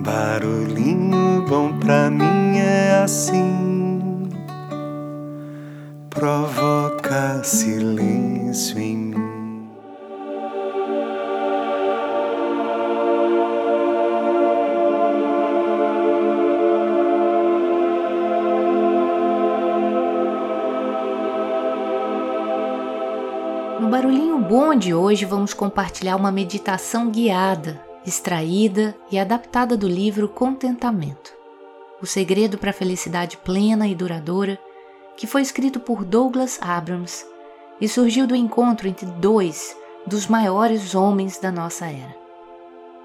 Barulhinho bom pra mim é assim, provoca silêncio em mim. No Barulhinho Bom de hoje vamos compartilhar uma meditação guiada extraída e adaptada do livro Contentamento O Segredo para a Felicidade Plena e Duradoura, que foi escrito por Douglas Abrams e surgiu do encontro entre dois dos maiores homens da nossa era.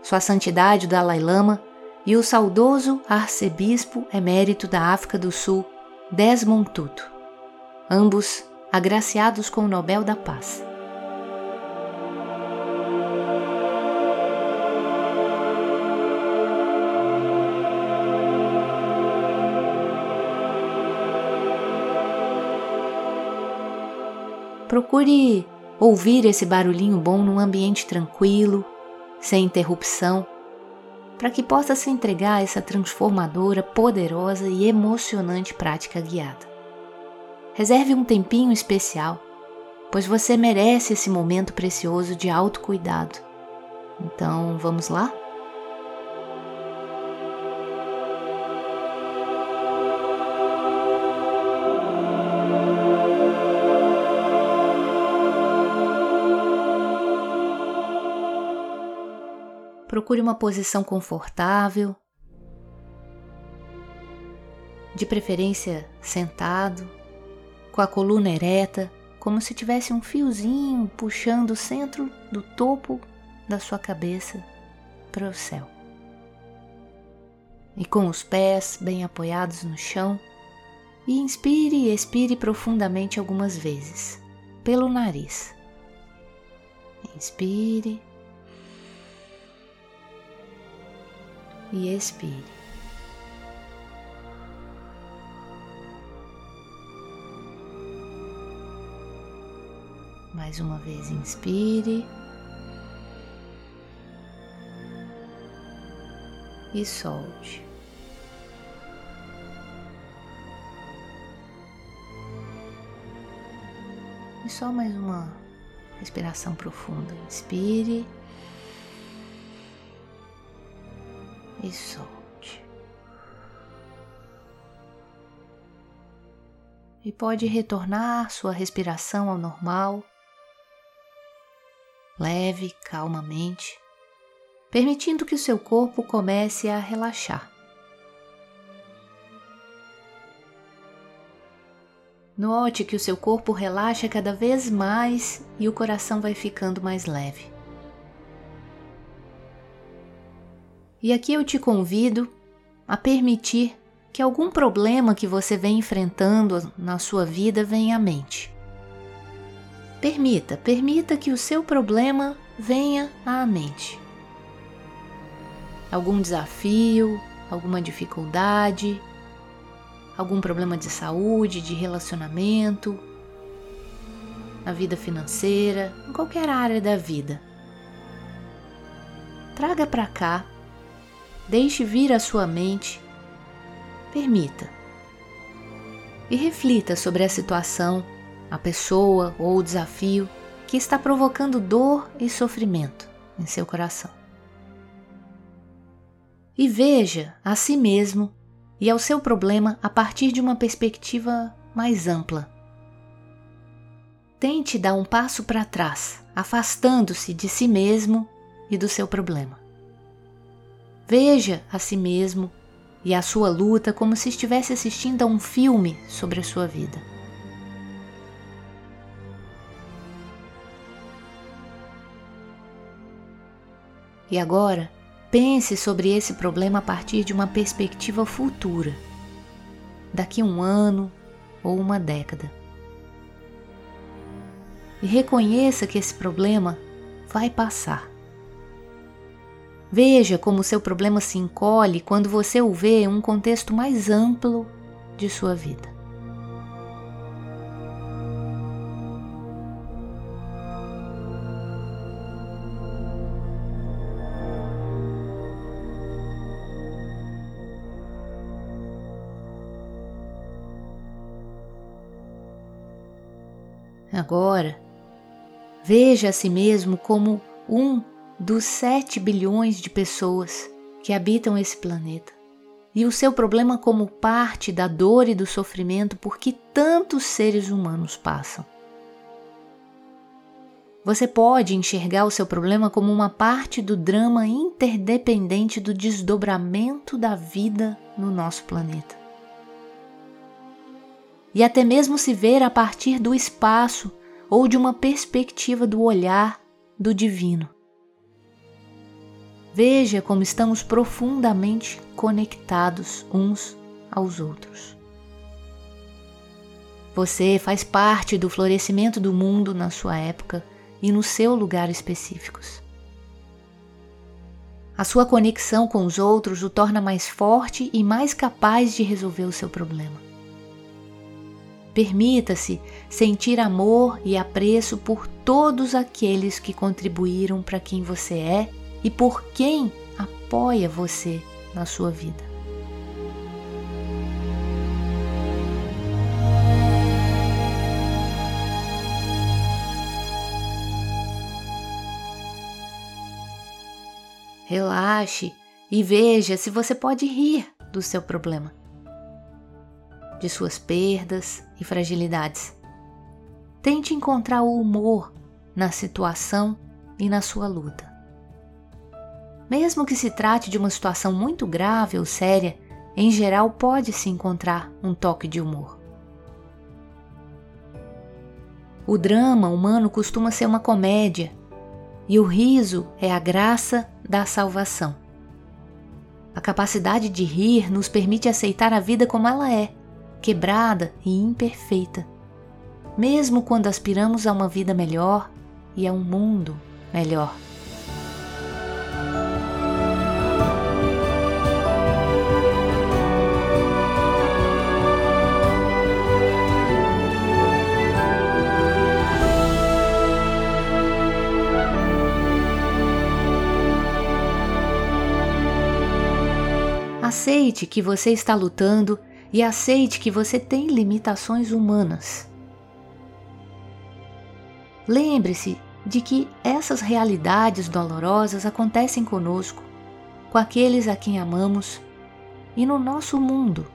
Sua Santidade o Dalai Lama e o saudoso arcebispo emérito da África do Sul, Desmond Tutu, ambos agraciados com o Nobel da Paz. Procure ouvir esse barulhinho bom num ambiente tranquilo, sem interrupção, para que possa se entregar a essa transformadora, poderosa e emocionante prática guiada. Reserve um tempinho especial, pois você merece esse momento precioso de autocuidado. Então, vamos lá? Procure uma posição confortável, de preferência sentado, com a coluna ereta, como se tivesse um fiozinho puxando o centro do topo da sua cabeça para o céu. E com os pés bem apoiados no chão, e inspire e expire profundamente algumas vezes, pelo nariz. Inspire e expire. Mais uma vez, inspire e solte. E só mais uma respiração profunda. Inspire. E solte. E pode retornar sua respiração ao normal, leve, calmamente, permitindo que o seu corpo comece a relaxar. Note que o seu corpo relaxa cada vez mais e o coração vai ficando mais leve. E aqui eu te convido a permitir que algum problema que você vem enfrentando na sua vida venha à mente. Permita, permita que o seu problema venha à mente. Algum desafio, alguma dificuldade, algum problema de saúde, de relacionamento, na vida financeira, em qualquer área da vida. Traga para cá Deixe vir à sua mente. Permita. E reflita sobre a situação, a pessoa ou o desafio que está provocando dor e sofrimento em seu coração. E veja a si mesmo e ao seu problema a partir de uma perspectiva mais ampla. Tente dar um passo para trás, afastando-se de si mesmo e do seu problema. Veja a si mesmo e a sua luta como se estivesse assistindo a um filme sobre a sua vida. E agora, pense sobre esse problema a partir de uma perspectiva futura, daqui um ano ou uma década. E reconheça que esse problema vai passar. Veja como o seu problema se encolhe quando você o vê em um contexto mais amplo de sua vida. Agora, veja a si mesmo como um dos 7 bilhões de pessoas que habitam esse planeta e o seu problema como parte da dor e do sofrimento por que tantos seres humanos passam. Você pode enxergar o seu problema como uma parte do drama interdependente do desdobramento da vida no nosso planeta. E até mesmo se ver a partir do espaço ou de uma perspectiva do olhar do divino. Veja como estamos profundamente conectados uns aos outros. Você faz parte do florescimento do mundo na sua época e no seu lugar específicos. A sua conexão com os outros o torna mais forte e mais capaz de resolver o seu problema. Permita-se sentir amor e apreço por todos aqueles que contribuíram para quem você é e por quem apoia você na sua vida. Relaxe e veja se você pode rir do seu problema, de suas perdas e fragilidades. Tente encontrar o humor na situação e na sua luta. Mesmo que se trate de uma situação muito grave ou séria, em geral pode-se encontrar um toque de humor. O drama humano costuma ser uma comédia e o riso é a graça da salvação. A capacidade de rir nos permite aceitar a vida como ela é, quebrada e imperfeita, mesmo quando aspiramos a uma vida melhor e a um mundo melhor. Aceite que você está lutando e aceite que você tem limitações humanas. Lembre-se de que essas realidades dolorosas acontecem conosco, com aqueles a quem amamos e no nosso mundo.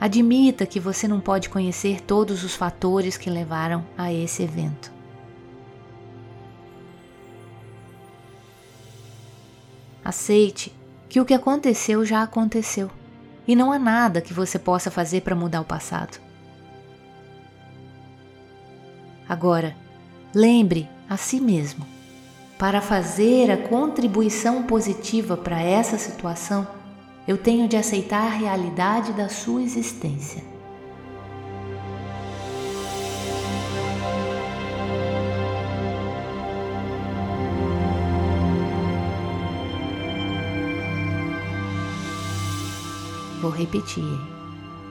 Admita que você não pode conhecer todos os fatores que levaram a esse evento. Aceite que o que aconteceu já aconteceu e não há nada que você possa fazer para mudar o passado. Agora, lembre a si mesmo: para fazer a contribuição positiva para essa situação, eu tenho de aceitar a realidade da sua existência. Vou repetir.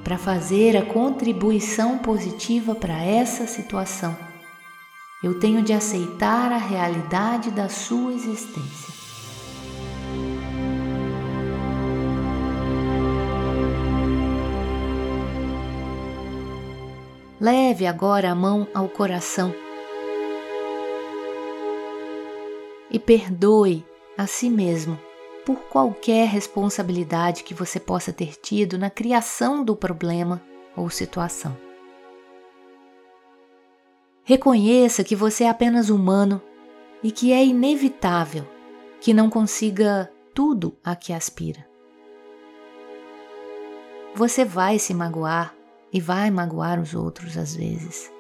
Para fazer a contribuição positiva para essa situação, eu tenho de aceitar a realidade da sua existência. Leve agora a mão ao coração e perdoe a si mesmo por qualquer responsabilidade que você possa ter tido na criação do problema ou situação. Reconheça que você é apenas humano e que é inevitável que não consiga tudo a que aspira. Você vai se magoar e vai magoar os outros às vezes.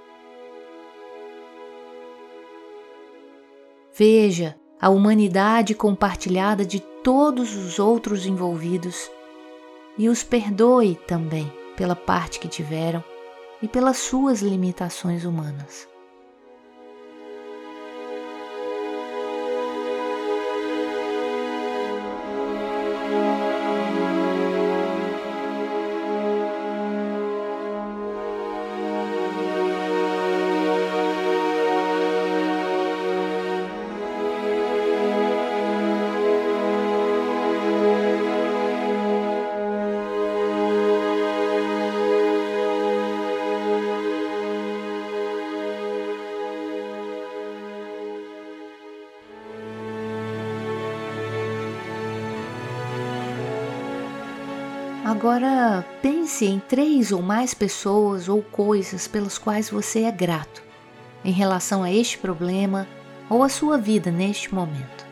Veja a humanidade compartilhada de todos os outros envolvidos e os perdoe também pela parte que tiveram e pelas suas limitações humanas. Agora pense em três ou mais pessoas ou coisas pelas quais você é grato em relação a este problema ou a sua vida neste momento.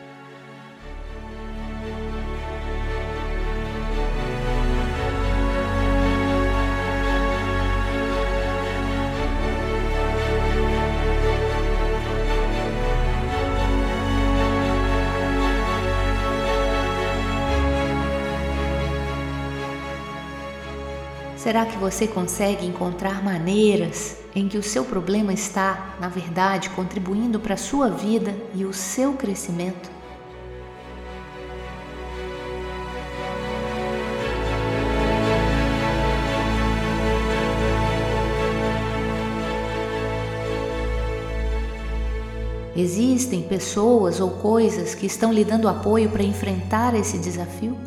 Será que você consegue encontrar maneiras em que o seu problema está, na verdade, contribuindo para a sua vida e o seu crescimento? Existem pessoas ou coisas que estão lhe dando apoio para enfrentar esse desafio?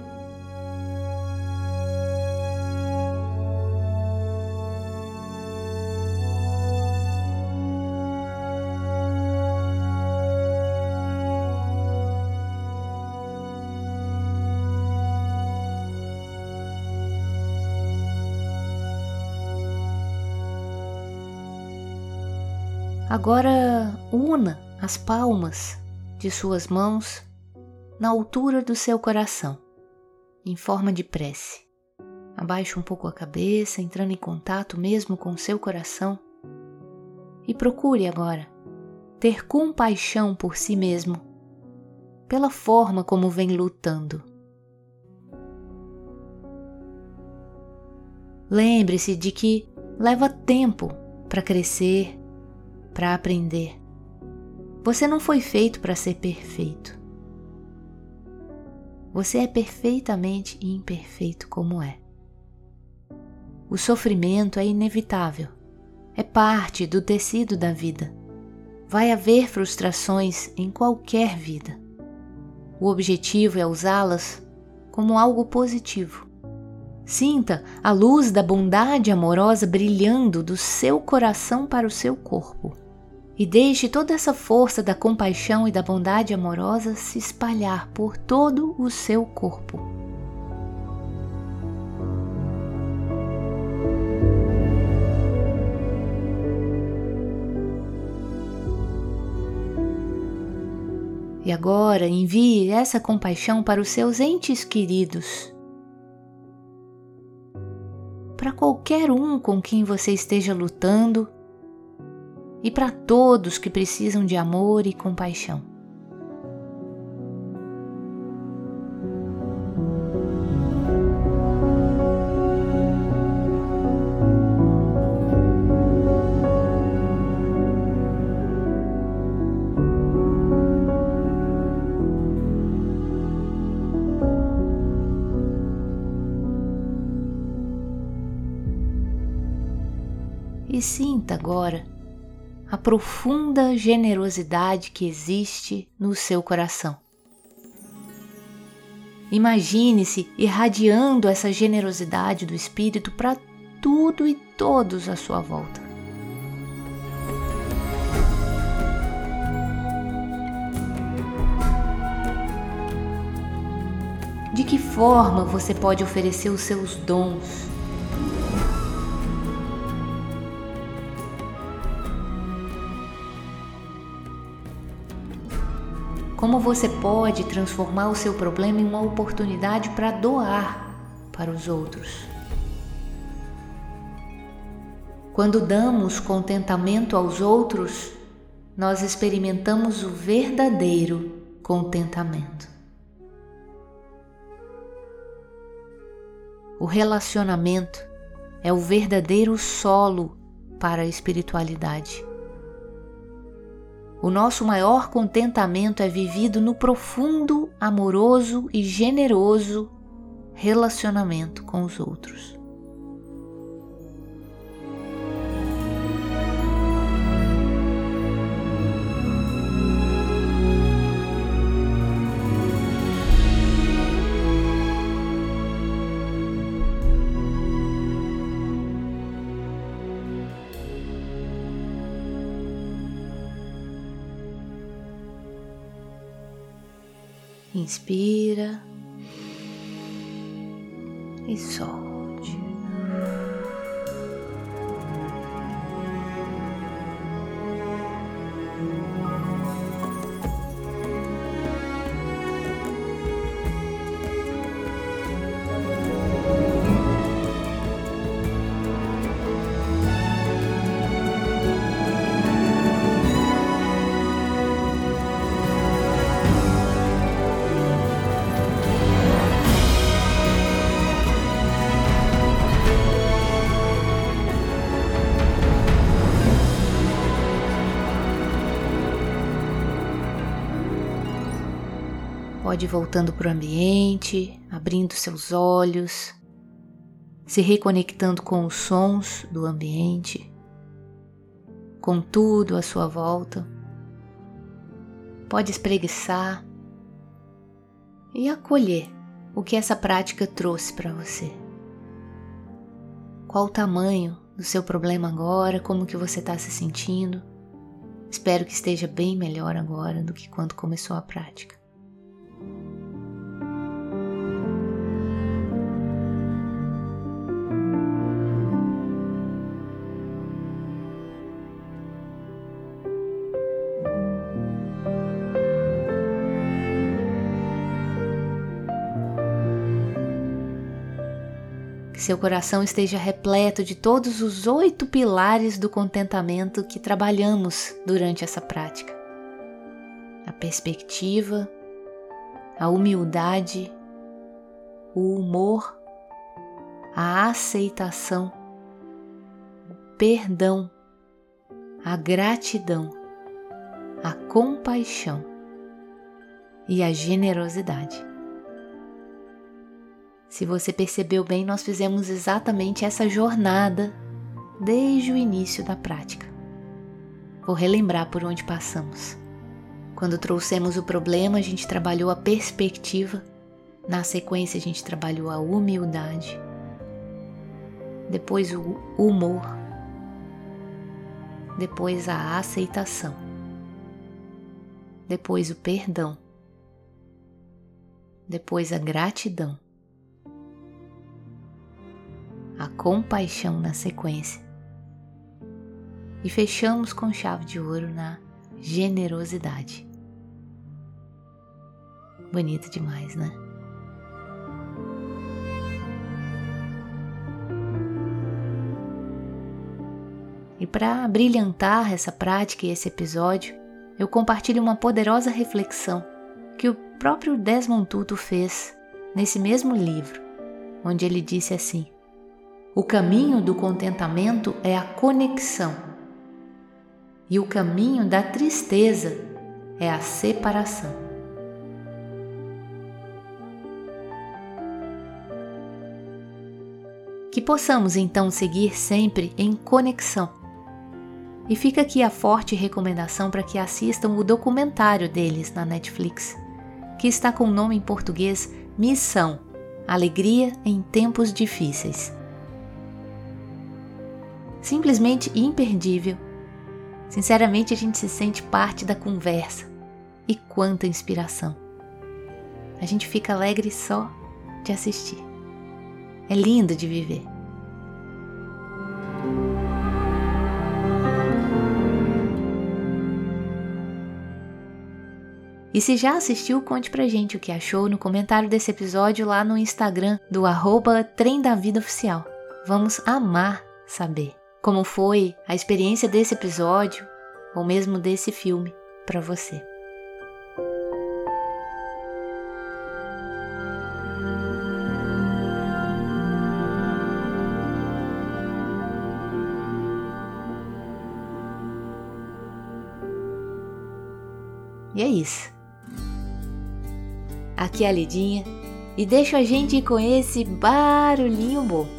Agora una as palmas de suas mãos na altura do seu coração, em forma de prece. Abaixe um pouco a cabeça, entrando em contato mesmo com o seu coração. E procure agora ter compaixão por si mesmo, pela forma como vem lutando. Lembre-se de que leva tempo para crescer, para aprender. Você não foi feito para ser perfeito. Você é perfeitamente imperfeito como é. O sofrimento é inevitável, é parte do tecido da vida. Vai haver frustrações em qualquer vida. O objetivo é usá-las como algo positivo. Sinta a luz da bondade amorosa brilhando do seu coração para o seu corpo e deixe toda essa força da compaixão e da bondade amorosa se espalhar por todo o seu corpo. E agora envie essa compaixão para os seus entes queridos. Para qualquer um com quem você esteja lutando e para todos que precisam de amor e compaixão. E sinta agora a profunda generosidade que existe no seu coração. Imagine-se irradiando essa generosidade do Espírito para tudo e todos à sua volta. De que forma você pode oferecer os seus dons, Como você pode transformar o seu problema em uma oportunidade para doar para os outros? Quando damos contentamento aos outros, nós experimentamos o verdadeiro contentamento. O relacionamento é o verdadeiro solo para a espiritualidade. O nosso maior contentamento é vivido no profundo, amoroso e generoso relacionamento com os outros. Inspira e solte. Pode ir voltando para o ambiente, abrindo seus olhos, se reconectando com os sons do ambiente, com tudo à sua volta. Pode espreguiçar e acolher o que essa prática trouxe para você. Qual o tamanho do seu problema agora, como que você está se sentindo. Espero que esteja bem melhor agora do que quando começou a prática. Seu coração esteja repleto de todos os oito pilares do contentamento que trabalhamos durante essa prática: a perspectiva, a humildade, o humor, a aceitação, o perdão, a gratidão, a compaixão e a generosidade. Se você percebeu bem, nós fizemos exatamente essa jornada desde o início da prática. Vou relembrar por onde passamos. Quando trouxemos o problema, a gente trabalhou a perspectiva, na sequência, a gente trabalhou a humildade, depois o humor, depois a aceitação, depois o perdão, depois a gratidão a compaixão na sequência. E fechamos com chave de ouro na generosidade. Bonito demais, né? E para brilhantar essa prática e esse episódio, eu compartilho uma poderosa reflexão que o próprio Desmond Tutu fez nesse mesmo livro, onde ele disse assim: o caminho do contentamento é a conexão, e o caminho da tristeza é a separação. Que possamos então seguir sempre em conexão. E fica aqui a forte recomendação para que assistam o documentário deles na Netflix, que está com o nome em português Missão Alegria em Tempos Difíceis simplesmente imperdível. Sinceramente, a gente se sente parte da conversa. E quanta inspiração! A gente fica alegre só de assistir. É lindo de viver. E se já assistiu, conte pra gente o que achou no comentário desse episódio lá no Instagram do arroba Trem da Vida Oficial. Vamos amar saber como foi a experiência desse episódio ou mesmo desse filme para você. E é isso. Aqui é a Lidinha e deixo a gente com esse barulhinho bom.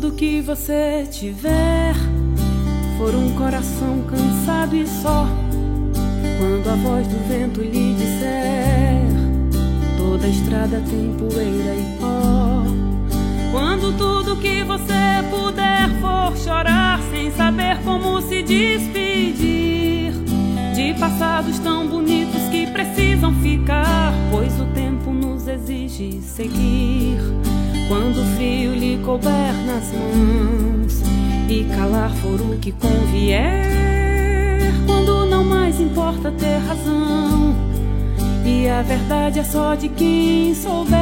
Tudo que você tiver for um coração cansado e só, quando a voz do vento lhe disser toda estrada tem poeira e pó, Quando tudo que você puder for chorar sem saber como se despedir de passados tão bonitos que precisam ficar, pois o tempo nos exige seguir. Quando o frio lhe couber nas mãos e calar for o que convier, quando não mais importa ter razão e a verdade é só de quem souber.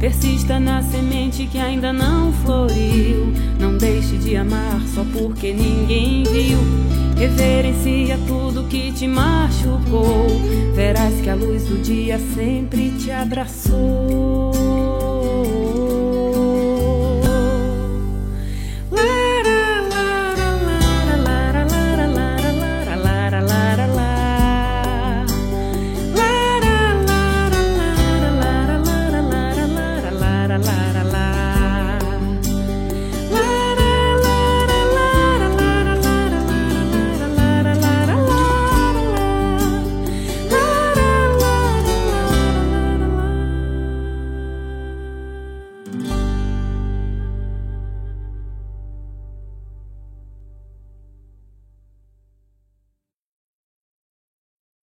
Persista na semente que ainda não floriu. Não deixe de amar só porque ninguém viu. Reverencia tudo que te machucou. Verás que a luz do dia sempre te abraçou.